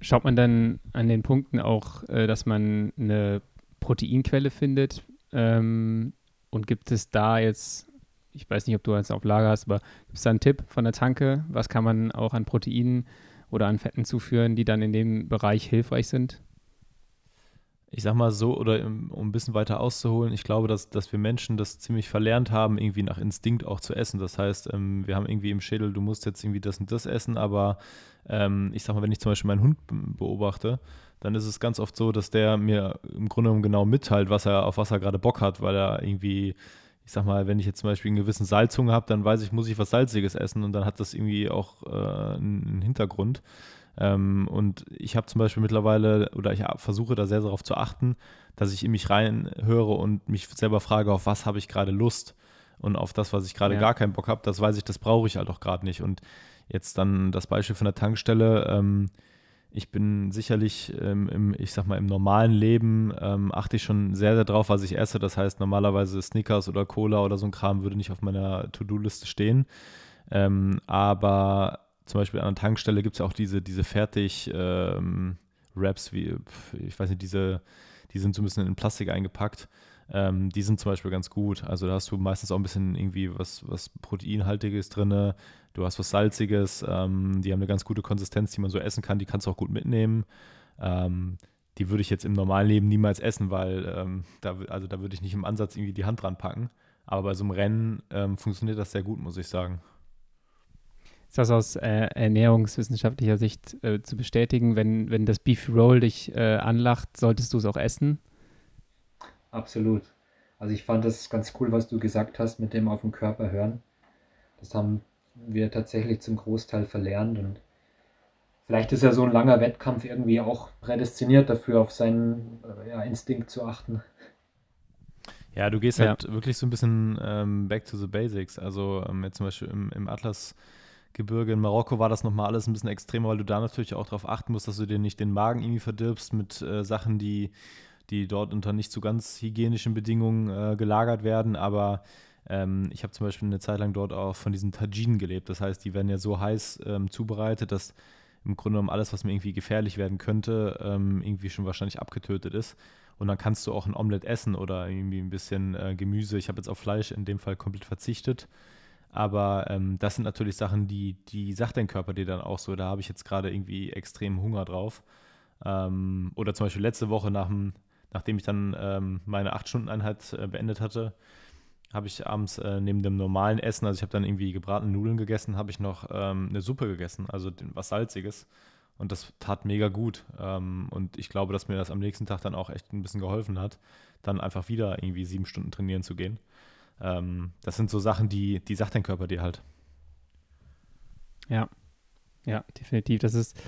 [SPEAKER 2] Schaut man dann an den Punkten auch, äh, dass man eine Proteinquelle findet? Ähm, und gibt es da jetzt, ich weiß nicht, ob du eins auf Lager hast, aber gibt es da einen Tipp von der Tanke? Was kann man auch an Proteinen oder an Fetten zuführen, die dann in dem Bereich hilfreich sind?
[SPEAKER 4] Ich sag mal so, oder um ein bisschen weiter auszuholen, ich glaube, dass, dass wir Menschen das ziemlich verlernt haben, irgendwie nach Instinkt auch zu essen. Das heißt, ähm, wir haben irgendwie im Schädel, du musst jetzt irgendwie das und das essen, aber ähm, ich sag mal, wenn ich zum Beispiel meinen Hund beobachte, dann ist es ganz oft so, dass der mir im Grunde genommen genau mitteilt, was er, auf was er gerade Bock hat, weil er irgendwie, ich sag mal, wenn ich jetzt zum Beispiel einen gewissen Salzhunger habe, dann weiß ich, muss ich was Salziges essen und dann hat das irgendwie auch äh, einen Hintergrund. Ähm, und ich habe zum Beispiel mittlerweile, oder ich versuche da sehr darauf zu achten, dass ich in mich reinhöre und mich selber frage, auf was habe ich gerade Lust und auf das, was ich gerade ja. gar keinen Bock habe, das weiß ich, das brauche ich halt auch gerade nicht. Und jetzt dann das Beispiel von der Tankstelle. Ähm, ich bin sicherlich ähm, im, ich sag mal, im normalen Leben ähm, achte ich schon sehr, sehr drauf, was ich esse. Das heißt, normalerweise Snickers oder Cola oder so ein Kram würde nicht auf meiner To-Do-Liste stehen. Ähm, aber zum Beispiel an der Tankstelle gibt es ja auch diese, diese Fertig-Wraps, ähm, wie, ich weiß nicht, diese, die sind so ein bisschen in Plastik eingepackt. Ähm, die sind zum Beispiel ganz gut. Also da hast du meistens auch ein bisschen irgendwie was, was Proteinhaltiges drin. Du hast was Salziges. Ähm, die haben eine ganz gute Konsistenz, die man so essen kann. Die kannst du auch gut mitnehmen. Ähm, die würde ich jetzt im normalen Leben niemals essen, weil ähm, da, also da würde ich nicht im Ansatz irgendwie die Hand dran packen. Aber bei so einem Rennen ähm, funktioniert das sehr gut, muss ich sagen.
[SPEAKER 2] Ist das aus äh, ernährungswissenschaftlicher Sicht äh, zu bestätigen? Wenn, wenn das Beef Roll dich äh, anlacht, solltest du es auch essen?
[SPEAKER 3] Absolut. Also ich fand das ganz cool, was du gesagt hast mit dem auf den Körper hören. Das haben wir tatsächlich zum Großteil verlernt und vielleicht ist ja so ein langer Wettkampf irgendwie auch prädestiniert dafür, auf seinen äh, ja, Instinkt zu achten.
[SPEAKER 4] Ja, du gehst halt wirklich so ein bisschen ähm, back to the basics. Also ähm, jetzt zum Beispiel im, im Atlas Gebirge. In Marokko war das nochmal alles ein bisschen extremer, weil du da natürlich auch darauf achten musst, dass du dir nicht den Magen irgendwie verdirbst mit äh, Sachen, die, die dort unter nicht so ganz hygienischen Bedingungen äh, gelagert werden. Aber ähm, ich habe zum Beispiel eine Zeit lang dort auch von diesen Tajinen gelebt. Das heißt, die werden ja so heiß ähm, zubereitet, dass im Grunde genommen alles, was mir irgendwie gefährlich werden könnte, ähm, irgendwie schon wahrscheinlich abgetötet ist. Und dann kannst du auch ein Omelett essen oder irgendwie ein bisschen äh, Gemüse. Ich habe jetzt auf Fleisch in dem Fall komplett verzichtet. Aber ähm, das sind natürlich Sachen, die, die sagt dein Körper dir dann auch so, da habe ich jetzt gerade irgendwie extrem Hunger drauf. Ähm, oder zum Beispiel letzte Woche, nach dem, nachdem ich dann ähm, meine 8-Stunden-Einheit äh, beendet hatte, habe ich abends äh, neben dem normalen Essen, also ich habe dann irgendwie gebratene Nudeln gegessen, habe ich noch ähm, eine Suppe gegessen, also was Salziges. Und das tat mega gut. Ähm, und ich glaube, dass mir das am nächsten Tag dann auch echt ein bisschen geholfen hat, dann einfach wieder irgendwie sieben Stunden trainieren zu gehen. Ähm, das sind so Sachen, die, die sagt dein Körper dir halt.
[SPEAKER 2] Ja, ja, definitiv. Das ist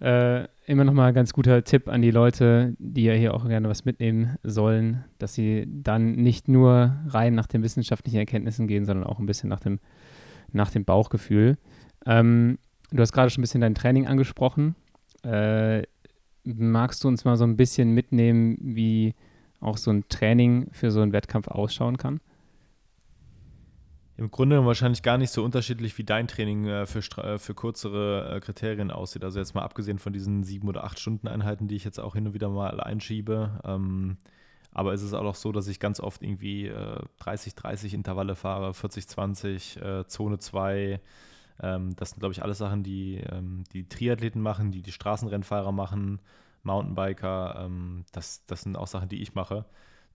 [SPEAKER 2] äh, immer noch mal ein ganz guter Tipp an die Leute, die ja hier auch gerne was mitnehmen sollen, dass sie dann nicht nur rein nach den wissenschaftlichen Erkenntnissen gehen, sondern auch ein bisschen nach dem, nach dem Bauchgefühl. Ähm, du hast gerade schon ein bisschen dein Training angesprochen. Äh, magst du uns mal so ein bisschen mitnehmen, wie auch so ein Training für so einen Wettkampf ausschauen kann?
[SPEAKER 4] Im Grunde wahrscheinlich gar nicht so unterschiedlich, wie dein Training äh, für, äh, für kürzere äh, Kriterien aussieht. Also jetzt mal abgesehen von diesen sieben oder acht Stunden Einheiten, die ich jetzt auch hin und wieder mal einschiebe. Ähm, Aber es ist auch so, dass ich ganz oft irgendwie äh, 30-30 Intervalle fahre, 40-20, äh, Zone 2. Ähm, das sind, glaube ich, alles Sachen, die ähm, die Triathleten machen, die die Straßenrennfahrer machen, Mountainbiker. Ähm, das, das sind auch Sachen, die ich mache.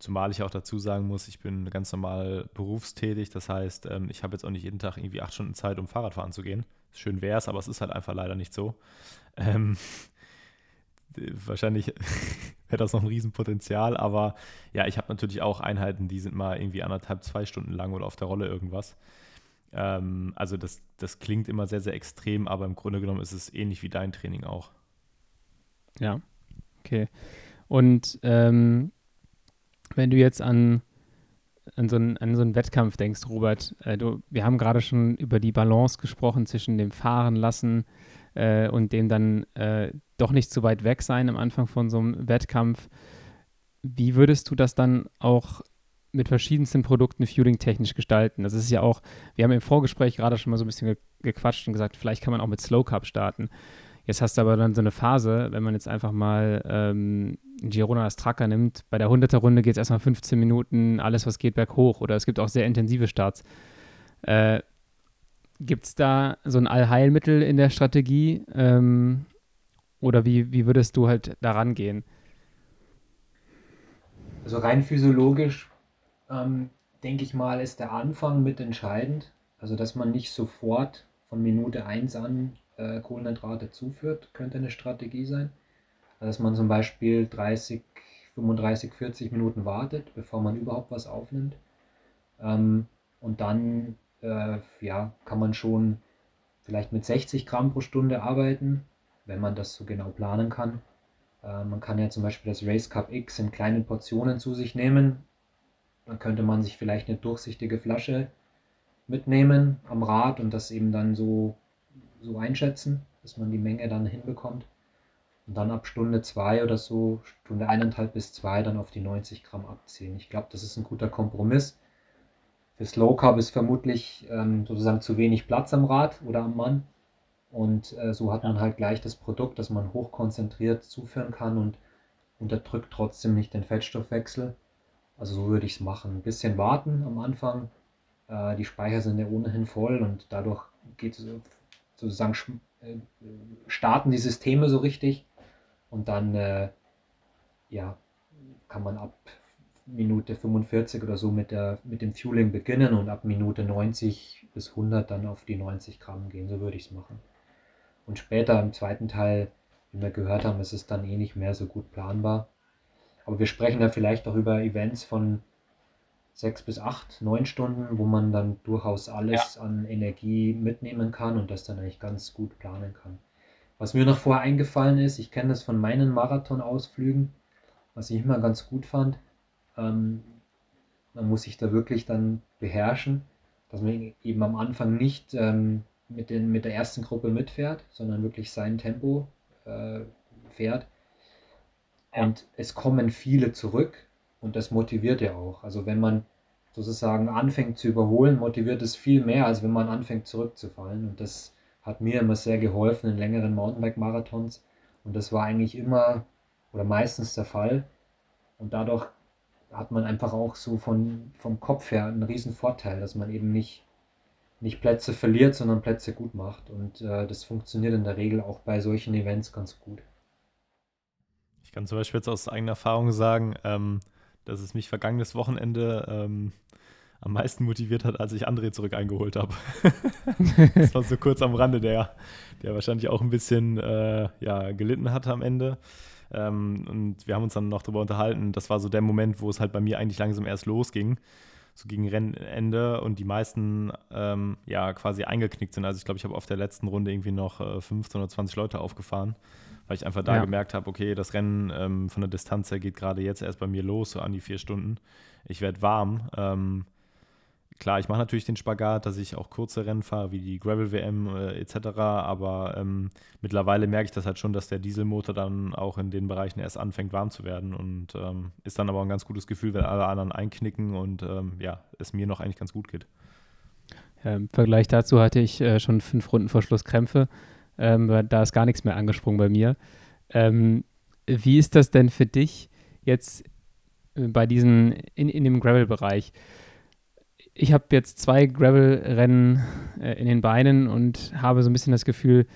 [SPEAKER 4] Zumal ich auch dazu sagen muss, ich bin ganz normal berufstätig. Das heißt, ähm, ich habe jetzt auch nicht jeden Tag irgendwie acht Stunden Zeit, um Fahrradfahren zu gehen. Schön wäre es, aber es ist halt einfach leider nicht so. Ähm, wahrscheinlich wäre das noch ein Riesenpotenzial, aber ja, ich habe natürlich auch Einheiten, die sind mal irgendwie anderthalb, zwei Stunden lang oder auf der Rolle irgendwas. Ähm, also das, das klingt immer sehr, sehr extrem, aber im Grunde genommen ist es ähnlich wie dein Training auch.
[SPEAKER 2] Ja, okay. Und ähm, wenn du jetzt an, an, so einen, an so einen Wettkampf denkst, Robert, äh, du, wir haben gerade schon über die Balance gesprochen zwischen dem Fahren lassen äh, und dem dann äh, doch nicht zu weit weg sein am Anfang von so einem Wettkampf. Wie würdest du das dann auch mit verschiedensten Produkten fueling-technisch gestalten? Das ist ja auch, wir haben im Vorgespräch gerade schon mal so ein bisschen gequatscht und gesagt, vielleicht kann man auch mit Slow Carb starten. Jetzt hast du aber dann so eine Phase, wenn man jetzt einfach mal ähm, Girona als Tracker nimmt, bei der 100er Runde geht es erstmal 15 Minuten, alles was geht berghoch oder es gibt auch sehr intensive Starts. Äh, gibt es da so ein Allheilmittel in der Strategie ähm, oder wie, wie würdest du halt daran gehen?
[SPEAKER 3] Also rein physiologisch ähm, denke ich mal, ist der Anfang mit entscheidend. Also dass man nicht sofort von Minute 1 an äh, Kohlenhydrate zuführt, könnte eine Strategie sein. Dass man zum Beispiel 30, 35, 40 Minuten wartet, bevor man überhaupt was aufnimmt. Ähm, und dann äh, ja, kann man schon vielleicht mit 60 Gramm pro Stunde arbeiten, wenn man das so genau planen kann. Äh, man kann ja zum Beispiel das Race Cup X in kleinen Portionen zu sich nehmen. Dann könnte man sich vielleicht eine durchsichtige Flasche mitnehmen am Rad und das eben dann so so einschätzen, dass man die Menge dann hinbekommt. Und dann ab Stunde 2 oder so, Stunde eineinhalb bis zwei, dann auf die 90 Gramm abziehen. Ich glaube, das ist ein guter Kompromiss. Für Slow Carb ist vermutlich ähm, sozusagen zu wenig Platz am Rad oder am Mann. Und äh, so hat man halt gleich das Produkt, das man hochkonzentriert zuführen kann und unterdrückt trotzdem nicht den Fettstoffwechsel. Also so würde ich es machen. Ein bisschen warten am Anfang. Äh, die Speicher sind ja ohnehin voll und dadurch geht es sozusagen äh, starten die Systeme so richtig und dann äh, ja, kann man ab Minute 45 oder so mit, der, mit dem Fueling beginnen und ab Minute 90 bis 100 dann auf die 90 Gramm gehen. So würde ich es machen. Und später im zweiten Teil, wie wir gehört haben, ist es dann eh nicht mehr so gut planbar. Aber wir sprechen da vielleicht auch über Events von sechs bis acht, neun Stunden, wo man dann durchaus alles ja. an Energie mitnehmen kann und das dann eigentlich ganz gut planen kann. Was mir noch vorher eingefallen ist, ich kenne das von meinen Marathon-Ausflügen, was ich immer ganz gut fand. Ähm, man muss sich da wirklich dann beherrschen, dass man eben am Anfang nicht ähm, mit, den, mit der ersten Gruppe mitfährt, sondern wirklich sein Tempo äh, fährt. Und es kommen viele zurück und das motiviert ja auch. Also wenn man sozusagen anfängt zu überholen, motiviert es viel mehr, als wenn man anfängt zurückzufallen. Und das hat mir immer sehr geholfen in längeren Mountainbike-Marathons. Und das war eigentlich immer oder meistens der Fall. Und dadurch hat man einfach auch so von, vom Kopf her einen riesen Vorteil, dass man eben nicht, nicht Plätze verliert, sondern Plätze gut macht. Und äh, das funktioniert in der Regel auch bei solchen Events ganz gut.
[SPEAKER 4] Ich kann zum Beispiel jetzt aus eigener Erfahrung sagen, ähm, dass es mich vergangenes Wochenende ähm, am meisten motiviert hat, als ich André zurück eingeholt habe. das war so kurz am Rande, der, der wahrscheinlich auch ein bisschen äh, ja, gelitten hat am Ende. Ähm, und wir haben uns dann noch darüber unterhalten. Das war so der Moment, wo es halt bei mir eigentlich langsam erst losging. So gegen Rennende und die meisten ähm, ja quasi eingeknickt sind. Also ich glaube, ich habe auf der letzten Runde irgendwie noch äh, 15 oder 20 Leute aufgefahren weil ich einfach da ja. gemerkt habe, okay, das Rennen ähm, von der Distanz her geht gerade jetzt erst bei mir los, so an die vier Stunden. Ich werde warm. Ähm, klar, ich mache natürlich den Spagat, dass ich auch kurze Rennen fahre, wie die Gravel-WM äh, etc., aber ähm, mittlerweile merke ich das halt schon, dass der Dieselmotor dann auch in den Bereichen erst anfängt warm zu werden und ähm, ist dann aber ein ganz gutes Gefühl, wenn alle anderen einknicken und ähm, ja, es mir noch eigentlich ganz gut geht.
[SPEAKER 2] Im Vergleich dazu hatte ich äh, schon fünf Runden vor Schluss Krämpfe ähm, da ist gar nichts mehr angesprungen bei mir. Ähm, wie ist das denn für dich jetzt äh, bei diesen, in, in dem Gravel-Bereich. Ich habe jetzt zwei Gravel-Rennen äh, in den Beinen und habe so ein bisschen das Gefühl,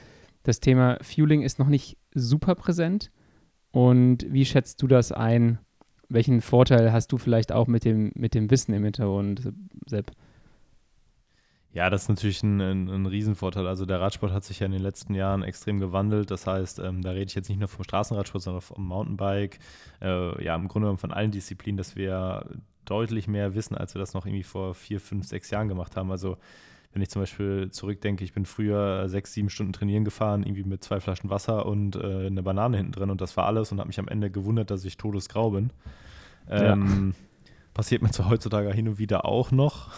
[SPEAKER 2] das Thema Fueling ist noch nicht super präsent. Und wie schätzt du das ein? Welchen Vorteil hast du vielleicht auch mit dem, mit dem Wissen im Hintergrund, Sepp?
[SPEAKER 4] Ja, das ist natürlich ein, ein, ein, Riesenvorteil. Also der Radsport hat sich ja in den letzten Jahren extrem gewandelt. Das heißt, ähm, da rede ich jetzt nicht nur vom Straßenradsport, sondern vom Mountainbike. Äh, ja, im Grunde genommen von allen Disziplinen, dass wir deutlich mehr wissen, als wir das noch irgendwie vor vier, fünf, sechs Jahren gemacht haben. Also wenn ich zum Beispiel zurückdenke, ich bin früher sechs, sieben Stunden trainieren gefahren, irgendwie mit zwei Flaschen Wasser und äh, eine Banane hinten drin und das war alles und habe mich am Ende gewundert, dass ich todesgrau bin. Ähm, ja. Passiert mir zwar heutzutage hin und wieder auch noch,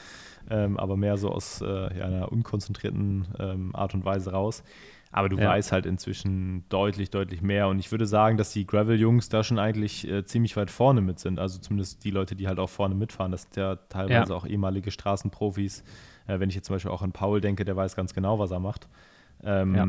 [SPEAKER 4] ähm, aber mehr so aus äh, ja, einer unkonzentrierten ähm, Art und Weise raus. Aber du ja. weißt halt inzwischen deutlich, deutlich mehr. Und ich würde sagen, dass die Gravel-Jungs da schon eigentlich äh, ziemlich weit vorne mit sind. Also zumindest die Leute, die halt auch vorne mitfahren. Das sind ja teilweise ja. auch ehemalige Straßenprofis. Äh, wenn ich jetzt zum Beispiel auch an Paul denke, der weiß ganz genau, was er macht. Ähm, ja.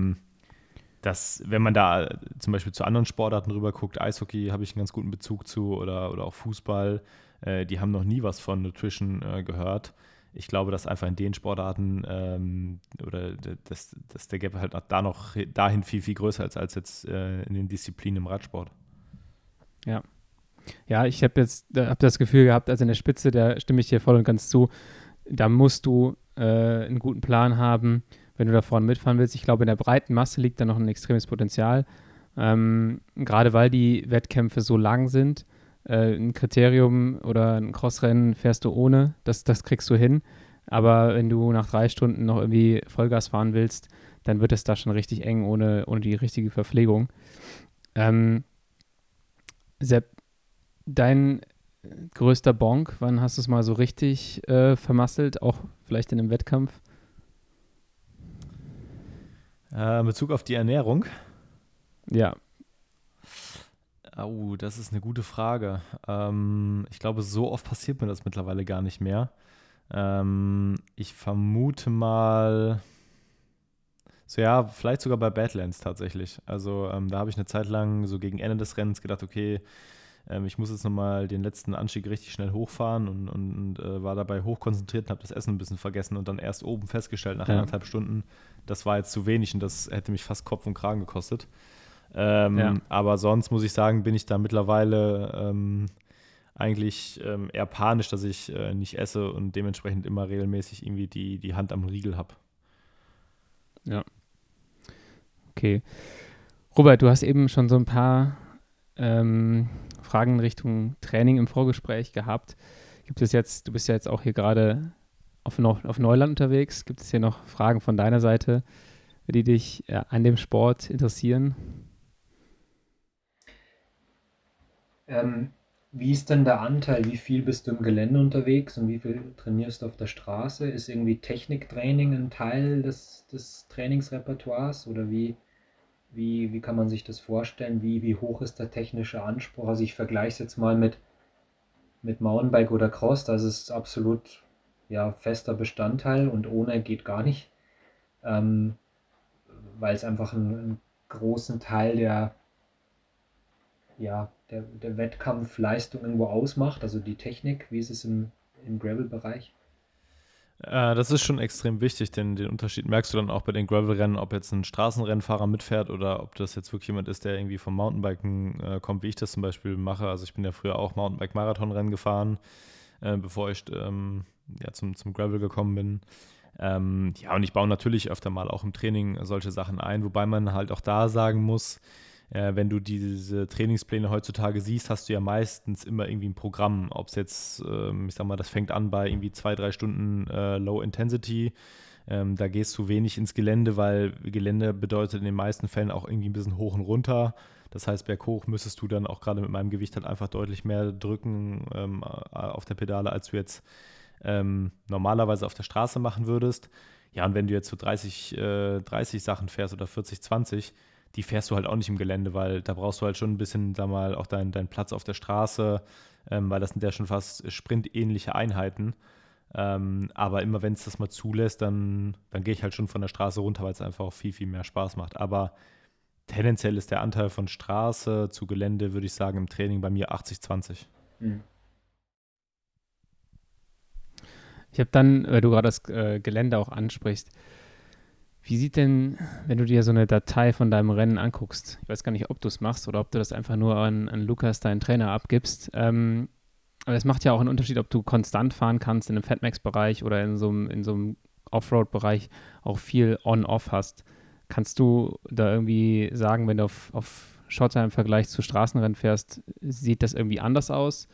[SPEAKER 4] dass, wenn man da zum Beispiel zu anderen Sportarten rüber guckt, Eishockey habe ich einen ganz guten Bezug zu oder, oder auch Fußball, äh, die haben noch nie was von Nutrition äh, gehört ich glaube, dass einfach in den Sportarten ähm, oder dass, dass der Gap halt da noch dahin viel, viel größer ist als jetzt äh, in den Disziplinen im Radsport.
[SPEAKER 2] Ja. Ja, ich habe jetzt hab das Gefühl gehabt, also in der Spitze, da stimme ich dir voll und ganz zu, da musst du äh, einen guten Plan haben, wenn du da vorne mitfahren willst. Ich glaube, in der breiten Masse liegt da noch ein extremes Potenzial. Ähm, gerade weil die Wettkämpfe so lang sind äh, ein Kriterium oder ein Crossrennen fährst du ohne, das, das kriegst du hin. Aber wenn du nach drei Stunden noch irgendwie Vollgas fahren willst, dann wird es da schon richtig eng ohne, ohne die richtige Verpflegung. Ähm, Sepp, dein größter Bonk, wann hast du es mal so richtig äh, vermasselt, auch vielleicht in einem Wettkampf?
[SPEAKER 4] Äh, in Bezug auf die Ernährung?
[SPEAKER 2] Ja,
[SPEAKER 4] Oh, das ist eine gute Frage. Ähm, ich glaube, so oft passiert mir das mittlerweile gar nicht mehr. Ähm, ich vermute mal, so ja, vielleicht sogar bei Badlands tatsächlich. Also ähm, da habe ich eine Zeit lang so gegen Ende des Rennens gedacht, okay, ähm, ich muss jetzt nochmal den letzten Anstieg richtig schnell hochfahren und, und, und äh, war dabei hochkonzentriert und habe das Essen ein bisschen vergessen und dann erst oben festgestellt nach ja. anderthalb Stunden, das war jetzt zu wenig und das hätte mich fast Kopf und Kragen gekostet. Ähm, ja. Aber sonst muss ich sagen, bin ich da mittlerweile ähm, eigentlich ähm, eher panisch, dass ich äh, nicht esse und dementsprechend immer regelmäßig irgendwie die, die Hand am Riegel habe.
[SPEAKER 2] Ja. Okay. Robert, du hast eben schon so ein paar ähm, Fragen in Richtung Training im Vorgespräch gehabt. Gibt es jetzt, du bist ja jetzt auch hier gerade auf, auf Neuland unterwegs. Gibt es hier noch Fragen von deiner Seite, die dich äh, an dem Sport interessieren?
[SPEAKER 3] Ähm, wie ist denn der Anteil? Wie viel bist du im Gelände unterwegs und wie viel trainierst du auf der Straße? Ist irgendwie Techniktraining ein Teil des, des Trainingsrepertoires oder wie, wie, wie kann man sich das vorstellen? Wie, wie hoch ist der technische Anspruch? Also ich vergleiche es jetzt mal mit, mit Mountainbike oder Cross, das ist absolut ja, fester Bestandteil und ohne geht gar nicht, ähm, weil es einfach einen, einen großen Teil der, ja, der, der Wettkampfleistung irgendwo ausmacht, also die Technik, wie ist es im, im Gravel-Bereich?
[SPEAKER 4] Äh, das ist schon extrem wichtig, denn den Unterschied merkst du dann auch bei den Gravel-Rennen, ob jetzt ein Straßenrennfahrer mitfährt oder ob das jetzt wirklich jemand ist, der irgendwie vom Mountainbiken äh, kommt, wie ich das zum Beispiel mache. Also ich bin ja früher auch Mountainbike-Marathonrennen gefahren, äh, bevor ich ähm, ja, zum, zum Gravel gekommen bin. Ähm, ja, und ich baue natürlich öfter mal auch im Training solche Sachen ein, wobei man halt auch da sagen muss, äh, wenn du diese Trainingspläne heutzutage siehst, hast du ja meistens immer irgendwie ein Programm. Ob es jetzt, ähm, ich sag mal, das fängt an bei irgendwie zwei, drei Stunden äh, Low Intensity. Ähm, da gehst du wenig ins Gelände, weil Gelände bedeutet in den meisten Fällen auch irgendwie ein bisschen hoch und runter. Das heißt, berghoch müsstest du dann auch gerade mit meinem Gewicht halt einfach deutlich mehr drücken ähm, auf der Pedale, als du jetzt ähm, normalerweise auf der Straße machen würdest. Ja, und wenn du jetzt so 30, äh, 30 Sachen fährst oder 40, 20, die fährst du halt auch nicht im Gelände, weil da brauchst du halt schon ein bisschen, da mal, auch deinen dein Platz auf der Straße, ähm, weil das sind ja schon fast sprintähnliche Einheiten. Ähm, aber immer wenn es das mal zulässt, dann, dann gehe ich halt schon von der Straße runter, weil es einfach auch viel, viel mehr Spaß macht. Aber tendenziell ist der Anteil von Straße zu Gelände, würde ich sagen, im Training bei mir 80-20.
[SPEAKER 2] Mhm. Ich habe dann, weil du gerade das äh, Gelände auch ansprichst, wie sieht denn, wenn du dir so eine Datei von deinem Rennen anguckst, ich weiß gar nicht, ob du es machst oder ob du das einfach nur an, an Lukas, deinen Trainer, abgibst, ähm, aber es macht ja auch einen Unterschied, ob du konstant fahren kannst in einem Fatmax-Bereich oder in so einem, in so einem Offroad-Bereich auch viel On-Off hast. Kannst du da irgendwie sagen, wenn du auf, auf Schotter im Vergleich zu Straßenrennen fährst, sieht das irgendwie anders aus?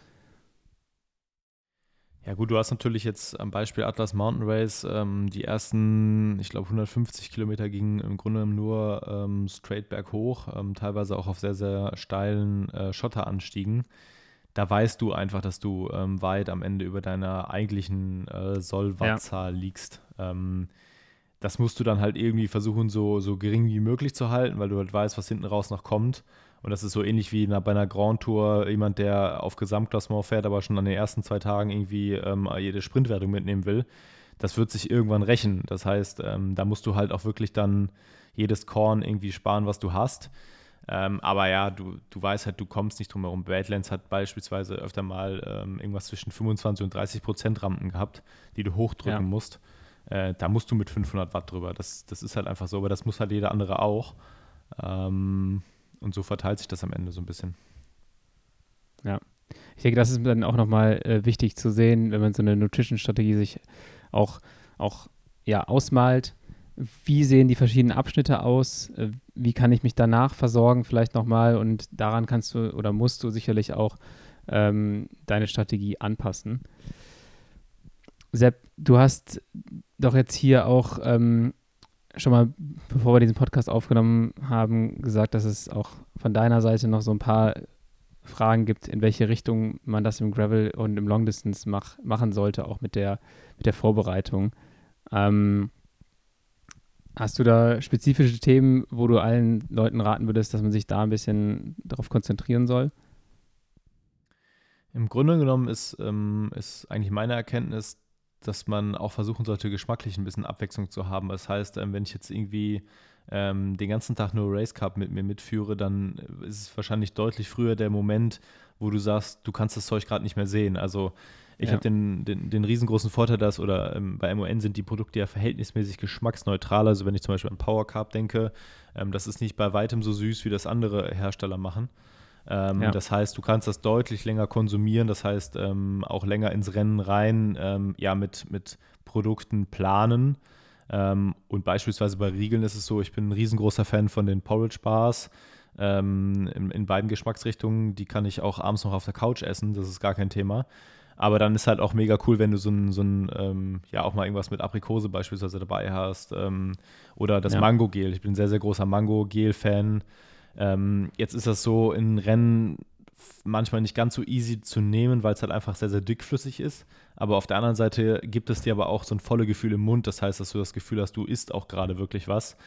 [SPEAKER 4] Ja gut, du hast natürlich jetzt am Beispiel Atlas Mountain Race ähm, die ersten, ich glaube 150 Kilometer gingen im Grunde nur ähm, straight berghoch, ähm, teilweise auch auf sehr, sehr steilen äh, Schotteranstiegen. Da weißt du einfach, dass du ähm, weit am Ende über deiner eigentlichen äh, Sollwattzahl ja. liegst. Das musst du dann halt irgendwie versuchen, so, so gering wie möglich zu halten, weil du halt weißt, was hinten raus noch kommt. Und das ist so ähnlich wie bei einer Grand Tour jemand, der auf Gesamtklassement fährt, aber schon an den ersten zwei Tagen irgendwie ähm, jede Sprintwertung mitnehmen will. Das wird sich irgendwann rächen. Das heißt, ähm, da musst du halt auch wirklich dann jedes Korn irgendwie sparen, was du hast. Ähm, aber ja, du, du weißt halt, du kommst nicht drum herum. Badlands hat beispielsweise öfter mal ähm, irgendwas zwischen 25 und 30 Prozent Rampen gehabt, die du hochdrücken ja. musst. Äh, da musst du mit 500 Watt drüber. Das, das ist halt einfach so, aber das muss halt jeder andere auch. Ähm, und so verteilt sich das am Ende so ein bisschen.
[SPEAKER 2] Ja. Ich denke, das ist dann auch nochmal äh, wichtig zu sehen, wenn man so eine Nutrition-Strategie sich auch, auch ja, ausmalt. Wie sehen die verschiedenen Abschnitte aus? Äh, wie kann ich mich danach versorgen, vielleicht nochmal? Und daran kannst du oder musst du sicherlich auch ähm, deine Strategie anpassen. Sepp, du hast doch jetzt hier auch ähm, schon mal, bevor wir diesen Podcast aufgenommen haben, gesagt, dass es auch von deiner Seite noch so ein paar Fragen gibt, in welche Richtung man das im Gravel und im Long Distance mach, machen sollte, auch mit der, mit der Vorbereitung. Ähm, hast du da spezifische Themen, wo du allen Leuten raten würdest, dass man sich da ein bisschen darauf konzentrieren soll?
[SPEAKER 4] Im Grunde genommen ist, ähm, ist eigentlich meine Erkenntnis, dass man auch versuchen sollte, geschmacklich ein bisschen Abwechslung zu haben. Das heißt, ähm, wenn ich jetzt irgendwie ähm, den ganzen Tag nur Race Cup mit mir mitführe, dann ist es wahrscheinlich deutlich früher der Moment, wo du sagst, du kannst das Zeug gerade nicht mehr sehen. Also ich ja. habe den, den, den, riesengroßen Vorteil, dass, oder ähm, bei MON sind die Produkte ja verhältnismäßig geschmacksneutral. Also wenn ich zum Beispiel an Power Carb denke, ähm, das ist nicht bei weitem so süß, wie das andere Hersteller machen. Ähm, ja. Das heißt, du kannst das deutlich länger konsumieren, das heißt ähm, auch länger ins Rennen rein, ähm, ja, mit, mit Produkten planen. Ähm, und beispielsweise bei Riegeln ist es so, ich bin ein riesengroßer Fan von den Porridge Bars. Ähm, in, in, beiden Geschmacksrichtungen, die kann ich auch abends noch auf der Couch essen, das ist gar kein Thema. Aber dann ist halt auch mega cool, wenn du so ein, so ein ähm, ja, auch mal irgendwas mit Aprikose beispielsweise dabei hast. oder das ja. Mango-Gel. Ich bin ein sehr, sehr großer Mango-Gel-Fan. Ähm, jetzt ist das so in Rennen manchmal nicht ganz so easy zu nehmen, weil es halt einfach sehr, sehr dickflüssig ist. Aber auf der anderen Seite gibt es dir aber auch so ein volles Gefühl im Mund. Das heißt, dass du das Gefühl hast, du isst auch gerade wirklich was.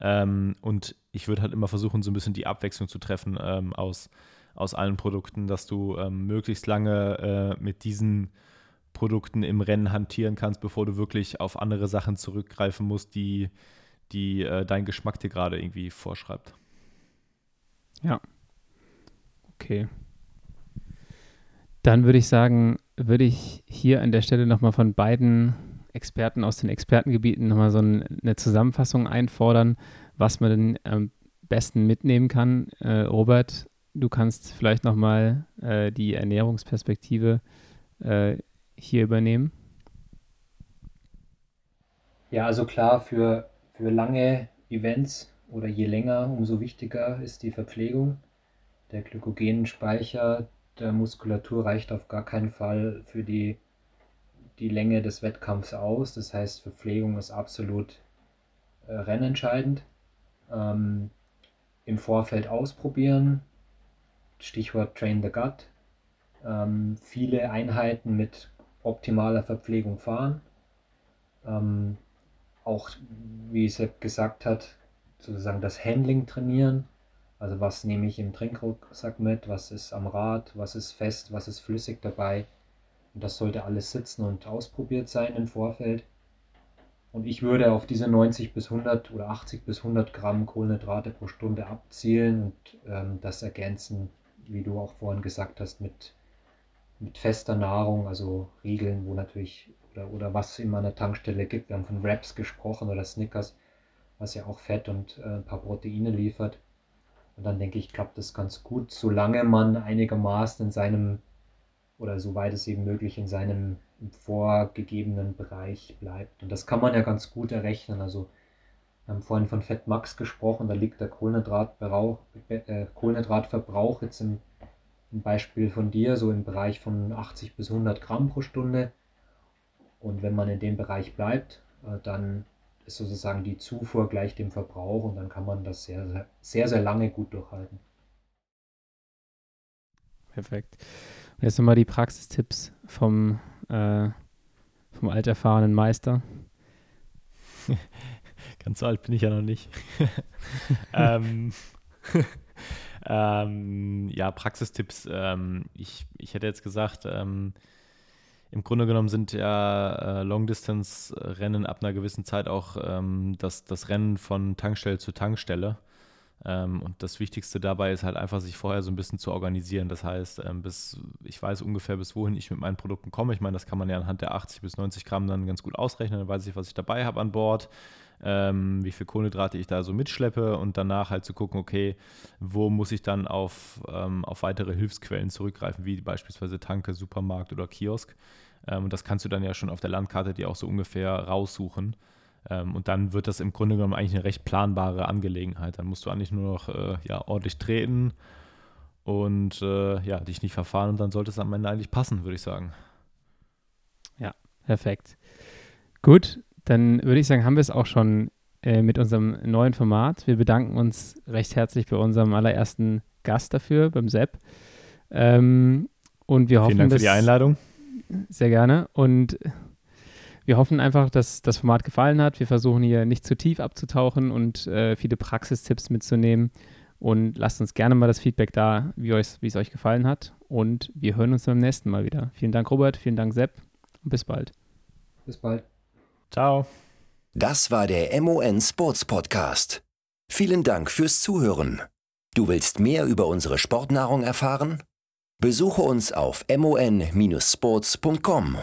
[SPEAKER 4] Ähm, und ich würde halt immer versuchen, so ein bisschen die Abwechslung zu treffen ähm, aus, aus allen Produkten, dass du ähm, möglichst lange äh, mit diesen Produkten im Rennen hantieren kannst, bevor du wirklich auf andere Sachen zurückgreifen musst, die, die äh, dein Geschmack dir gerade irgendwie vorschreibt.
[SPEAKER 2] Ja. Okay. Dann würde ich sagen, würde ich hier an der Stelle nochmal von beiden Experten aus den Expertengebieten nochmal so eine Zusammenfassung einfordern, was man denn am besten mitnehmen kann. Äh, Robert, du kannst vielleicht nochmal äh, die Ernährungsperspektive äh, hier übernehmen.
[SPEAKER 3] Ja, also klar, für, für lange Events oder je länger, umso wichtiger ist die Verpflegung. Der Glykogenspeicher der Muskulatur reicht auf gar keinen Fall für die, die Länge des Wettkampfs aus. Das heißt, Verpflegung ist absolut äh, rennentscheidend. Ähm, Im Vorfeld ausprobieren, Stichwort Train the Gut. Ähm, viele Einheiten mit optimaler Verpflegung fahren. Ähm, auch, wie Sepp gesagt hat, sozusagen das Handling trainieren. Also was nehme ich im Trinkrucksack mit, was ist am Rad, was ist fest, was ist flüssig dabei. Und das sollte alles sitzen und ausprobiert sein im Vorfeld. Und ich würde auf diese 90 bis 100 oder 80 bis 100 Gramm Kohlenhydrate pro Stunde abzielen und ähm, das ergänzen, wie du auch vorhin gesagt hast, mit mit fester Nahrung, also Riegeln, wo natürlich, oder, oder was es immer an der Tankstelle gibt. Wir haben von Wraps gesprochen oder Snickers, was ja auch Fett und äh, ein paar Proteine liefert. Und dann denke ich, klappt das ganz gut, solange man einigermaßen in seinem, oder soweit es eben möglich, in seinem vorgegebenen Bereich bleibt. Und das kann man ja ganz gut errechnen. Also wir haben vorhin von Fett Max gesprochen, da liegt der Kohlenhydratverbrauch, äh, Kohlenhydratverbrauch jetzt im, im, Beispiel von dir so im Bereich von 80 bis 100 Gramm pro Stunde. Und wenn man in dem Bereich bleibt, äh, dann ist sozusagen die Zufuhr gleich dem Verbrauch und dann kann man das sehr, sehr, sehr, sehr lange gut durchhalten.
[SPEAKER 2] Perfekt. Und jetzt nochmal die Praxistipps vom, äh, vom alterfahrenen Meister.
[SPEAKER 4] Ganz so alt bin ich ja noch nicht. ähm, ähm, ja, Praxistipps. Ähm, ich, ich hätte jetzt gesagt, ähm, im Grunde genommen sind ja äh, Long-Distance-Rennen ab einer gewissen Zeit auch ähm, das, das Rennen von Tankstelle zu Tankstelle. Ähm, und das Wichtigste dabei ist halt einfach, sich vorher so ein bisschen zu organisieren. Das heißt, ähm, bis ich weiß ungefähr, bis wohin ich mit meinen Produkten komme. Ich meine, das kann man ja anhand der 80 bis 90 Gramm dann ganz gut ausrechnen. Dann weiß ich, was ich dabei habe an Bord, ähm, wie viel Kohlenhydrate ich da so mitschleppe und danach halt zu gucken, okay, wo muss ich dann auf, auf weitere Hilfsquellen zurückgreifen, wie beispielsweise Tanke, Supermarkt oder Kiosk. Und das kannst du dann ja schon auf der Landkarte dir auch so ungefähr raussuchen. Ähm, und dann wird das im Grunde genommen eigentlich eine recht planbare Angelegenheit. Dann musst du eigentlich nur noch äh, ja, ordentlich treten und äh, ja, dich nicht verfahren und dann sollte es am Ende eigentlich passen, würde ich sagen.
[SPEAKER 2] Ja, perfekt. Gut, dann würde ich sagen, haben wir es auch schon äh, mit unserem neuen Format. Wir bedanken uns recht herzlich bei unserem allerersten Gast dafür, beim Sepp. Ähm, und wir hoffen,
[SPEAKER 4] Vielen Dank für die Einladung.
[SPEAKER 2] Sehr gerne. Und wir hoffen einfach, dass das Format gefallen hat. Wir versuchen hier nicht zu tief abzutauchen und äh, viele Praxistipps mitzunehmen. Und lasst uns gerne mal das Feedback da, wie, euch, wie es euch gefallen hat. Und wir hören uns beim nächsten Mal wieder. Vielen Dank, Robert. Vielen Dank, Sepp. Und bis bald.
[SPEAKER 3] Bis bald.
[SPEAKER 4] Ciao.
[SPEAKER 1] Das war der MON Sports Podcast. Vielen Dank fürs Zuhören. Du willst mehr über unsere Sportnahrung erfahren? Besuche uns auf mon-sports.com